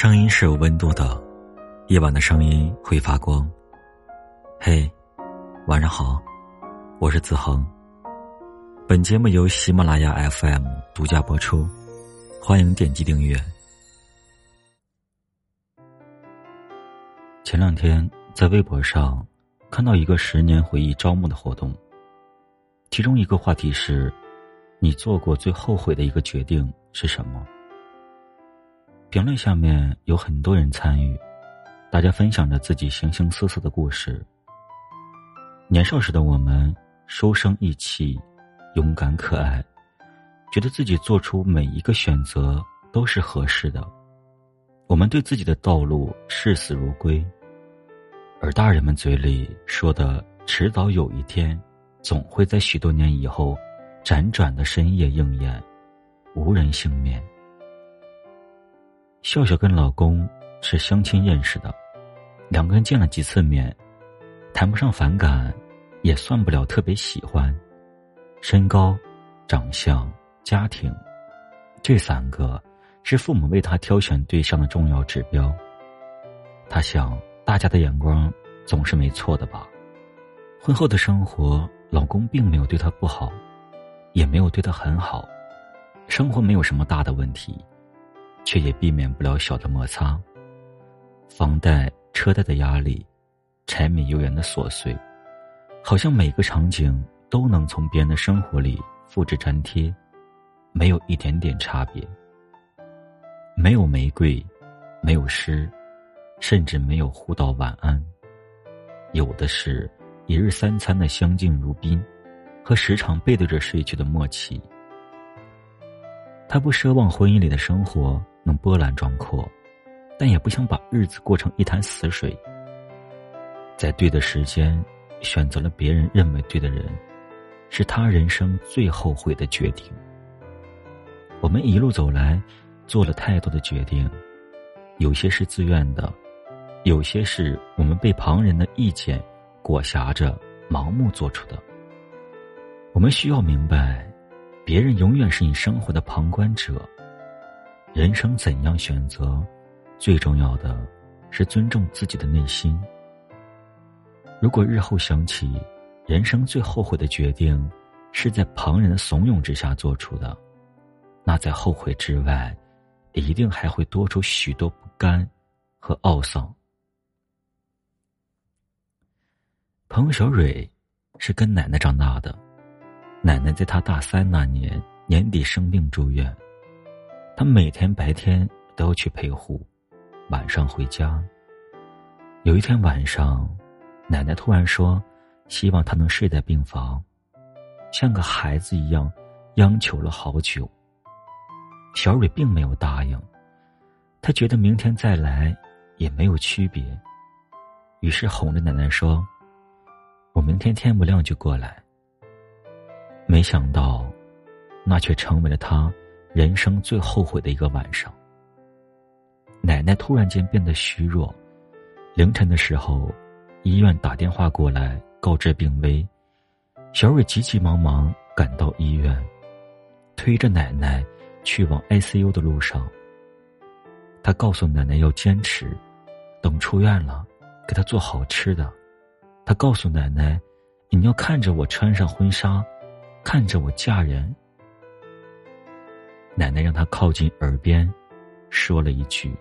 声音是有温度的，夜晚的声音会发光。嘿，晚上好，我是子恒。本节目由喜马拉雅 FM 独家播出，欢迎点击订阅。前两天在微博上看到一个十年回忆招募的活动，其中一个话题是：你做过最后悔的一个决定是什么？评论下面有很多人参与，大家分享着自己形形色色的故事。年少时的我们，书生意气，勇敢可爱，觉得自己做出每一个选择都是合适的。我们对自己的道路视死如归，而大人们嘴里说的“迟早有一天，总会在许多年以后，辗转的深夜应验”，无人幸免。笑笑跟老公是相亲认识的，两个人见了几次面，谈不上反感，也算不了特别喜欢。身高、长相、家庭，这三个是父母为他挑选对象的重要指标。他想，大家的眼光总是没错的吧？婚后的生活，老公并没有对她不好，也没有对她很好，生活没有什么大的问题。却也避免不了小的摩擦，房贷、车贷的压力，柴米油盐的琐碎，好像每个场景都能从别人的生活里复制粘贴，没有一点点差别。没有玫瑰，没有诗，甚至没有互道晚安，有的是一日三餐的相敬如宾，和时常背对着睡去的默契。他不奢望婚姻里的生活。能波澜壮阔，但也不想把日子过成一潭死水。在对的时间，选择了别人认为对的人，是他人生最后悔的决定。我们一路走来，做了太多的决定，有些是自愿的，有些是我们被旁人的意见裹挟着盲目做出的。我们需要明白，别人永远是你生活的旁观者。人生怎样选择，最重要的是尊重自己的内心。如果日后想起人生最后悔的决定是在旁人的怂恿之下做出的，那在后悔之外，一定还会多出许多不甘和懊丧。朋友小蕊是跟奶奶长大的，奶奶在她大三那年年底生病住院。他每天白天都要去陪护，晚上回家。有一天晚上，奶奶突然说：“希望他能睡在病房，像个孩子一样，央求了好久。”小蕊并没有答应，他觉得明天再来也没有区别，于是哄着奶奶说：“我明天天不亮就过来。”没想到，那却成为了他。人生最后悔的一个晚上，奶奶突然间变得虚弱。凌晨的时候，医院打电话过来告知病危。小蕊急急忙忙赶到医院，推着奶奶去往 ICU 的路上。他告诉奶奶要坚持，等出院了，给她做好吃的。他告诉奶奶，你要看着我穿上婚纱，看着我嫁人。奶奶让他靠近耳边，说了一句：“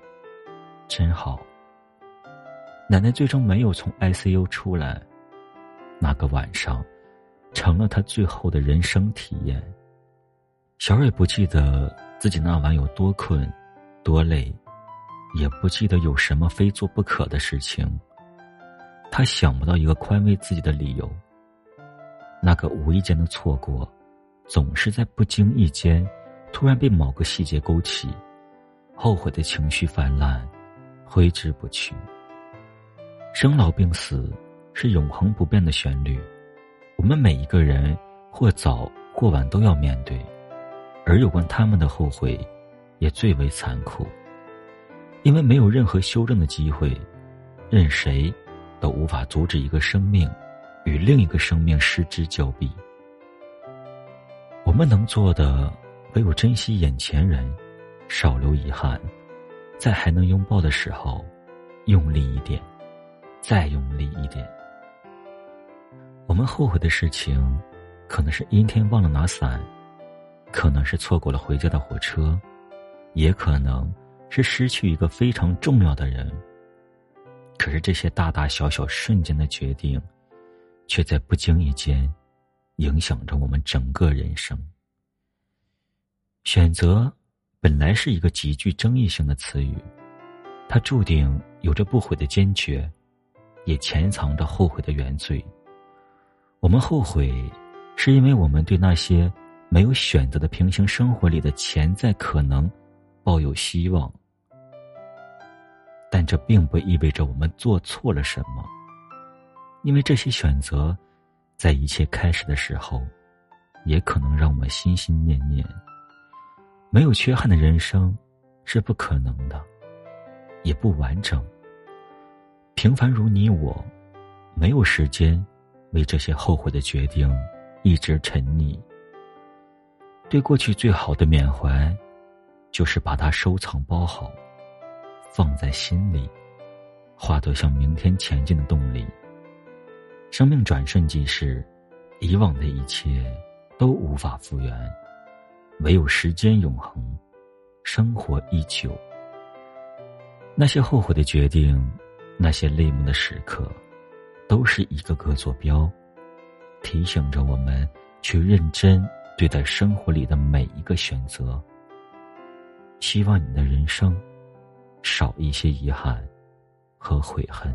真好。”奶奶最终没有从 ICU 出来，那个晚上，成了他最后的人生体验。小蕊不记得自己那晚有多困、多累，也不记得有什么非做不可的事情。他想不到一个宽慰自己的理由。那个无意间的错过，总是在不经意间。突然被某个细节勾起，后悔的情绪泛滥，挥之不去。生老病死是永恒不变的旋律，我们每一个人或早或晚都要面对，而有关他们的后悔，也最为残酷，因为没有任何修正的机会，任谁都无法阻止一个生命与另一个生命失之交臂。我们能做的。唯有珍惜眼前人，少留遗憾，在还能拥抱的时候，用力一点，再用力一点。我们后悔的事情，可能是阴天忘了拿伞，可能是错过了回家的火车，也可能是失去一个非常重要的人。可是这些大大小小瞬间的决定，却在不经意间，影响着我们整个人生。选择。本来是一个极具争议性的词语，它注定有着不悔的坚决，也潜藏着后悔的原罪。我们后悔，是因为我们对那些没有选择的平行生活里的潜在可能抱有希望，但这并不意味着我们做错了什么，因为这些选择，在一切开始的时候，也可能让我们心心念念。没有缺憾的人生是不可能的，也不完整。平凡如你我，没有时间为这些后悔的决定一直沉溺。对过去最好的缅怀，就是把它收藏包好，放在心里，化作向明天前进的动力。生命转瞬即逝，以往的一切都无法复原。唯有时间永恒，生活依旧。那些后悔的决定，那些泪目的时刻，都是一个个坐标，提醒着我们去认真对待生活里的每一个选择。希望你的人生少一些遗憾和悔恨。